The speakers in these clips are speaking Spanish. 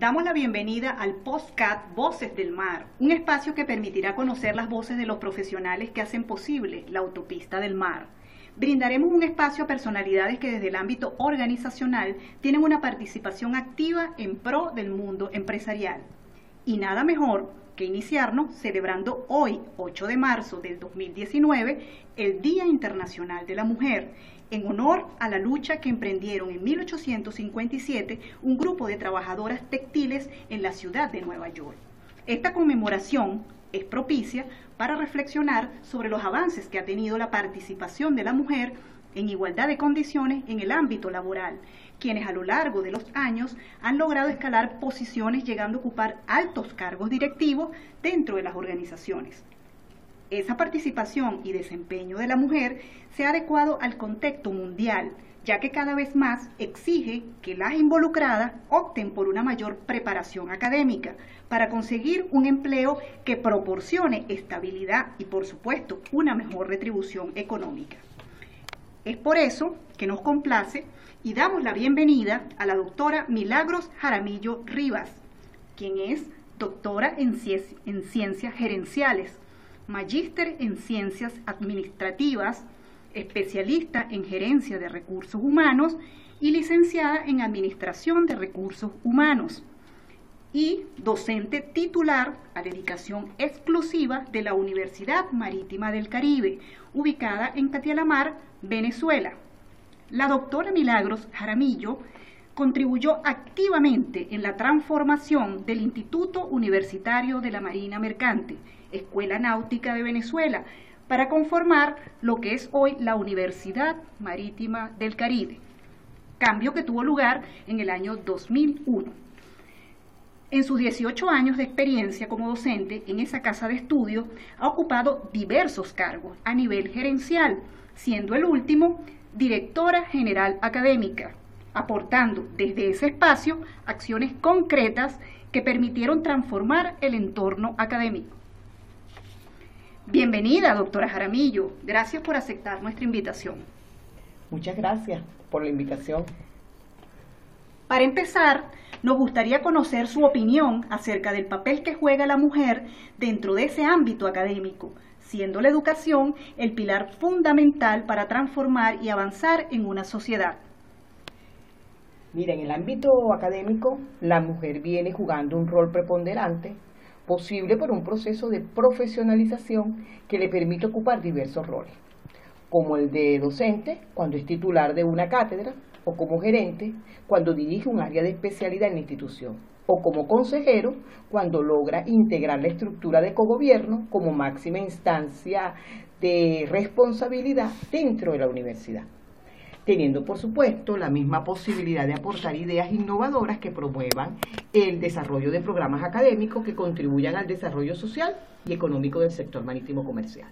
Damos la bienvenida al Postcat Voces del Mar, un espacio que permitirá conocer las voces de los profesionales que hacen posible la autopista del mar. Brindaremos un espacio a personalidades que desde el ámbito organizacional tienen una participación activa en pro del mundo empresarial. Y nada mejor que iniciarnos celebrando hoy, 8 de marzo del 2019, el Día Internacional de la Mujer, en honor a la lucha que emprendieron en 1857 un grupo de trabajadoras textiles en la ciudad de Nueva York. Esta conmemoración es propicia para reflexionar sobre los avances que ha tenido la participación de la mujer en igualdad de condiciones en el ámbito laboral, quienes a lo largo de los años han logrado escalar posiciones llegando a ocupar altos cargos directivos dentro de las organizaciones. Esa participación y desempeño de la mujer se ha adecuado al contexto mundial, ya que cada vez más exige que las involucradas opten por una mayor preparación académica para conseguir un empleo que proporcione estabilidad y, por supuesto, una mejor retribución económica. Es por eso que nos complace y damos la bienvenida a la doctora Milagros Jaramillo Rivas, quien es doctora en, ciencias gerenciales magíster en ciencias administrativas, especialista en gerencia de recursos humanos y licenciada en administración de recursos humanos y docente titular a dedicación exclusiva de la Universidad Marítima del Caribe, ubicada en Catialamar, Venezuela. La doctora Milagros Jaramillo contribuyó activamente en la transformación del Instituto Universitario de la Marina Mercante, Escuela Náutica de Venezuela, para conformar lo que es hoy la Universidad Marítima del Caribe, cambio que tuvo lugar en el año 2001. En sus 18 años de experiencia como docente en esa casa de estudio, ha ocupado diversos cargos a nivel gerencial, siendo el último directora general académica, aportando desde ese espacio acciones concretas que permitieron transformar el entorno académico. Bienvenida, doctora Jaramillo. Gracias por aceptar nuestra invitación. Muchas gracias por la invitación. Para empezar, nos gustaría conocer su opinión acerca del papel que juega la mujer dentro de ese ámbito académico, siendo la educación el pilar fundamental para transformar y avanzar en una sociedad. Mira, en el ámbito académico, la mujer viene jugando un rol preponderante posible por un proceso de profesionalización que le permite ocupar diversos roles, como el de docente cuando es titular de una cátedra, o como gerente cuando dirige un área de especialidad en la institución, o como consejero cuando logra integrar la estructura de cogobierno como máxima instancia de responsabilidad dentro de la universidad teniendo por supuesto la misma posibilidad de aportar ideas innovadoras que promuevan el desarrollo de programas académicos que contribuyan al desarrollo social y económico del sector marítimo comercial.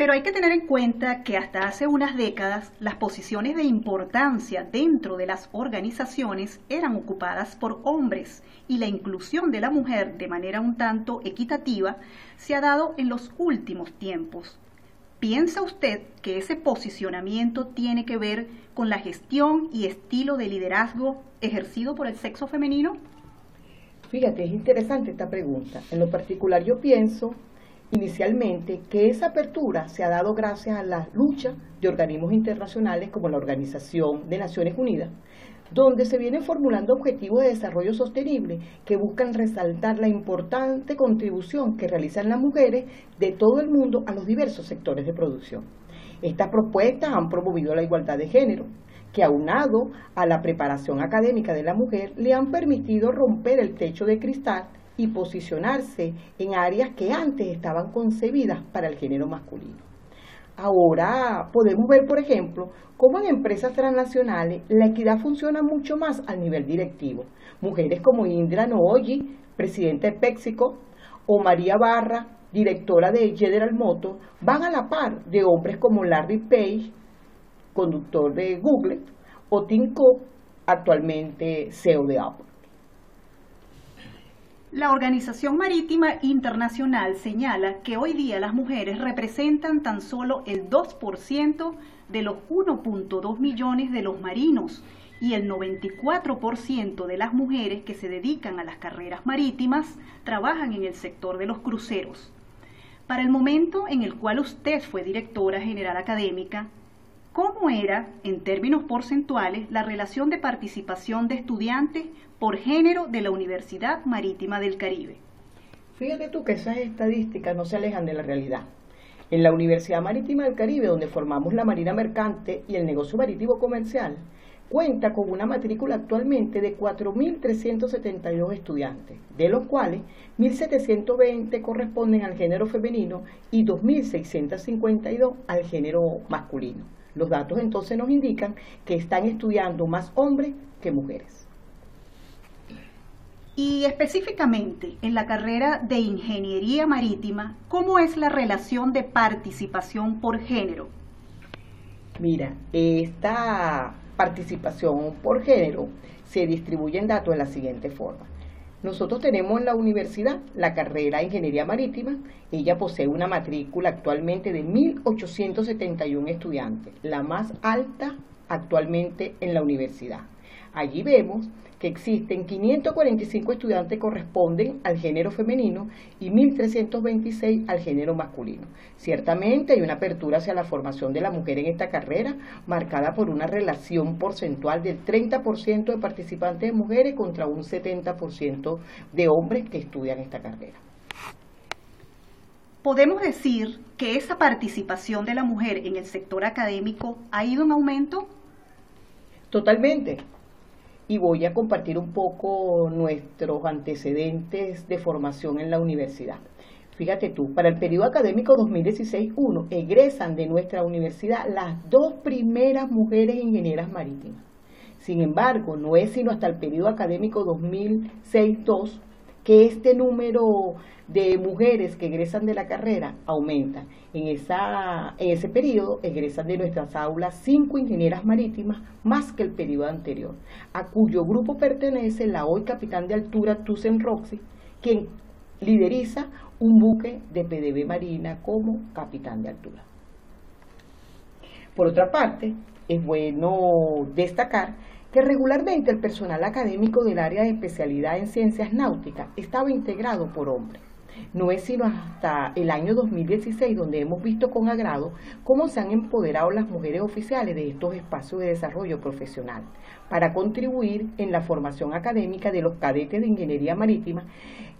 Pero hay que tener en cuenta que hasta hace unas décadas las posiciones de importancia dentro de las organizaciones eran ocupadas por hombres y la inclusión de la mujer de manera un tanto equitativa se ha dado en los últimos tiempos, ¿Piensa usted que ese posicionamiento tiene que ver con la gestión y estilo de liderazgo ejercido por el sexo femenino? Fíjate, es interesante esta pregunta. En lo particular yo pienso inicialmente que esa apertura se ha dado gracias a la lucha de organismos internacionales como la Organización de Naciones Unidas, donde se vienen formulando objetivos de desarrollo sostenible que buscan resaltar la importante contribución que realizan las mujeres de todo el mundo a los diversos sectores de producción. Estas propuestas han promovido la igualdad de género, que aunado a la preparación académica de la mujer le han permitido romper el techo de cristal y posicionarse en áreas que antes estaban concebidas para el género masculino. Ahora podemos ver, por ejemplo, cómo en empresas transnacionales la equidad funciona mucho más al nivel directivo. Mujeres como Indra Nooyi, presidenta de Péxico, o María Barra, directora de General Motors, van a la par de hombres como Larry Page, conductor de Google, o Tim Cook, actualmente CEO de Apple. La Organización Marítima Internacional señala que hoy día las mujeres representan tan solo el 2% de los 1.2 millones de los marinos y el 94% de las mujeres que se dedican a las carreras marítimas trabajan en el sector de los cruceros. Para el momento en el cual usted fue directora general académica, ¿cómo era, en términos porcentuales, la relación de participación de estudiantes por género de la Universidad Marítima del Caribe? Fíjate tú que esas estadísticas no se alejan de la realidad. En la Universidad Marítima del Caribe, donde formamos la Marina Mercante y el negocio marítimo comercial, cuenta con una matrícula actualmente de 4.372 estudiantes, de los cuales 1.720 corresponden al género femenino y 2.652 al género masculino. Los datos entonces nos indican que están estudiando más hombres que mujeres. Y específicamente en la carrera de Ingeniería Marítima, ¿cómo es la relación de participación por género? Mira, esta participación por género se distribuyen datos de la siguiente forma. Nosotros tenemos en la universidad la carrera de Ingeniería Marítima. Ella posee una matrícula actualmente de 1.871 estudiantes, la más alta actualmente en la universidad. Allí vemos que existen 545 estudiantes que corresponden al género femenino y 1.326 al género masculino. Ciertamente hay una apertura hacia la formación de la mujer en esta carrera, marcada por una relación porcentual del 30% de participantes de mujeres contra un 70% de hombres que estudian esta carrera. ¿Podemos decir que esa participación de la mujer en el sector académico ha ido en aumento? Totalmente y voy a compartir un poco nuestros antecedentes de formación en la universidad. Fíjate tú, para el periodo académico 2016-1 egresan de nuestra universidad las dos primeras mujeres ingenieras marítimas. Sin embargo, no es sino hasta el periodo académico 2006-2 este número de mujeres que egresan de la carrera aumenta. En, esa, en ese periodo egresan de nuestras aulas cinco ingenieras marítimas más que el periodo anterior, a cuyo grupo pertenece la hoy capitán de altura Tusen Roxy, quien lideriza un buque de PDB Marina como capitán de altura. Por otra parte, es bueno destacar que regularmente el personal académico del área de especialidad en ciencias náuticas estaba integrado por hombres. No es sino hasta el año 2016 donde hemos visto con agrado cómo se han empoderado las mujeres oficiales de estos espacios de desarrollo profesional para contribuir en la formación académica de los cadetes de ingeniería marítima,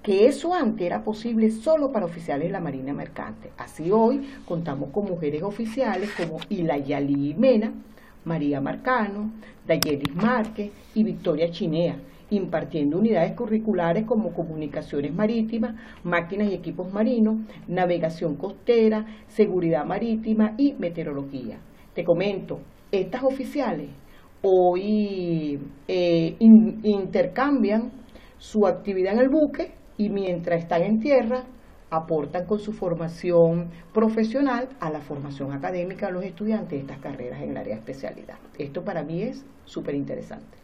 que eso antes era posible solo para oficiales de la Marina Mercante. Así hoy contamos con mujeres oficiales como Ilayali Mena, María Marcano, Dayelis Márquez y Victoria Chinea, impartiendo unidades curriculares como comunicaciones marítimas, máquinas y equipos marinos, navegación costera, seguridad marítima y meteorología. Te comento, estas oficiales hoy eh, intercambian su actividad en el buque y mientras están en tierra aportan con su formación profesional a la formación académica de los estudiantes de estas carreras en el área especialidad. Esto para mí es súper interesante.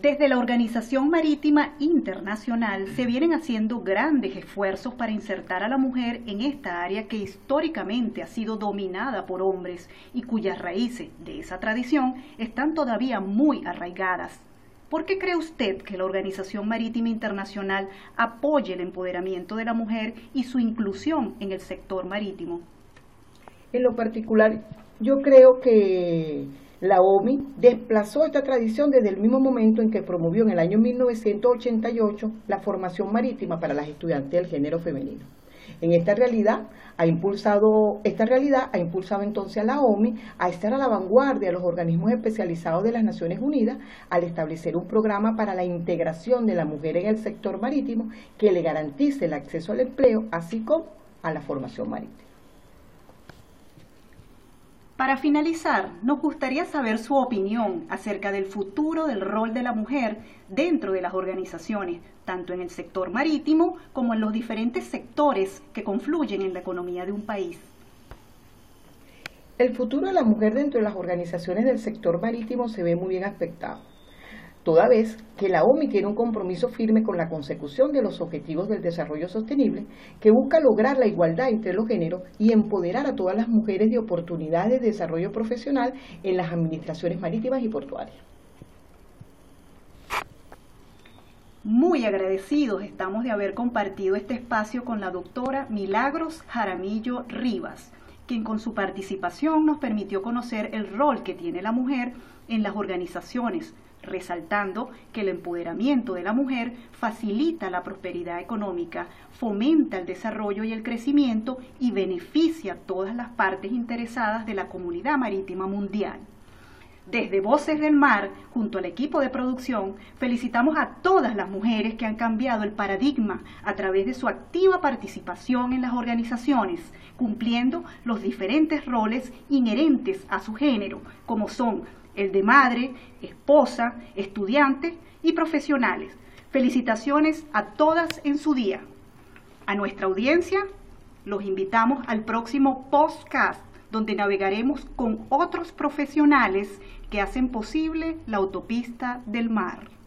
Desde la Organización Marítima Internacional se vienen haciendo grandes esfuerzos para insertar a la mujer en esta área que históricamente ha sido dominada por hombres y cuyas raíces de esa tradición están todavía muy arraigadas. ¿Por qué cree usted que la Organización Marítima Internacional apoye el empoderamiento de la mujer y su inclusión en el sector marítimo? En lo particular, yo creo que la OMI desplazó esta tradición desde el mismo momento en que promovió en el año 1988 la formación marítima para las estudiantes del género femenino. En esta realidad ha impulsado, esta realidad ha impulsado entonces a la OMI a estar a la vanguardia de los organismos especializados de las Naciones Unidas al establecer un programa para la integración de la mujer en el sector marítimo que le garantice el acceso al empleo, así como a la formación marítima. Para finalizar, nos gustaría saber su opinión acerca del futuro del rol de la mujer dentro de las organizaciones, tanto en el sector marítimo como en los diferentes sectores que confluyen en la economía de un país. El futuro de la mujer dentro de las organizaciones del sector marítimo se ve muy bien afectado toda vez que la OMI tiene un compromiso firme con la consecución de los objetivos del desarrollo sostenible, que busca lograr la igualdad entre los géneros y empoderar a todas las mujeres de oportunidades de desarrollo profesional en las administraciones marítimas y portuarias. Muy agradecidos estamos de haber compartido este espacio con la doctora Milagros Jaramillo Rivas, quien con su participación nos permitió conocer el rol que tiene la mujer en las organizaciones, resaltando que el empoderamiento de la mujer facilita la prosperidad económica, fomenta el desarrollo y el crecimiento y beneficia a todas las partes interesadas de la comunidad marítima mundial. Desde Voces del Mar, junto al equipo de producción, felicitamos a todas las mujeres que han cambiado el paradigma a través de su activa participación en las organizaciones, cumpliendo los diferentes roles inherentes a su género, como son el de madre, esposa, estudiante y profesionales. Felicitaciones a todas en su día. A nuestra audiencia, los invitamos al próximo podcast donde navegaremos con otros profesionales que hacen posible la autopista del mar.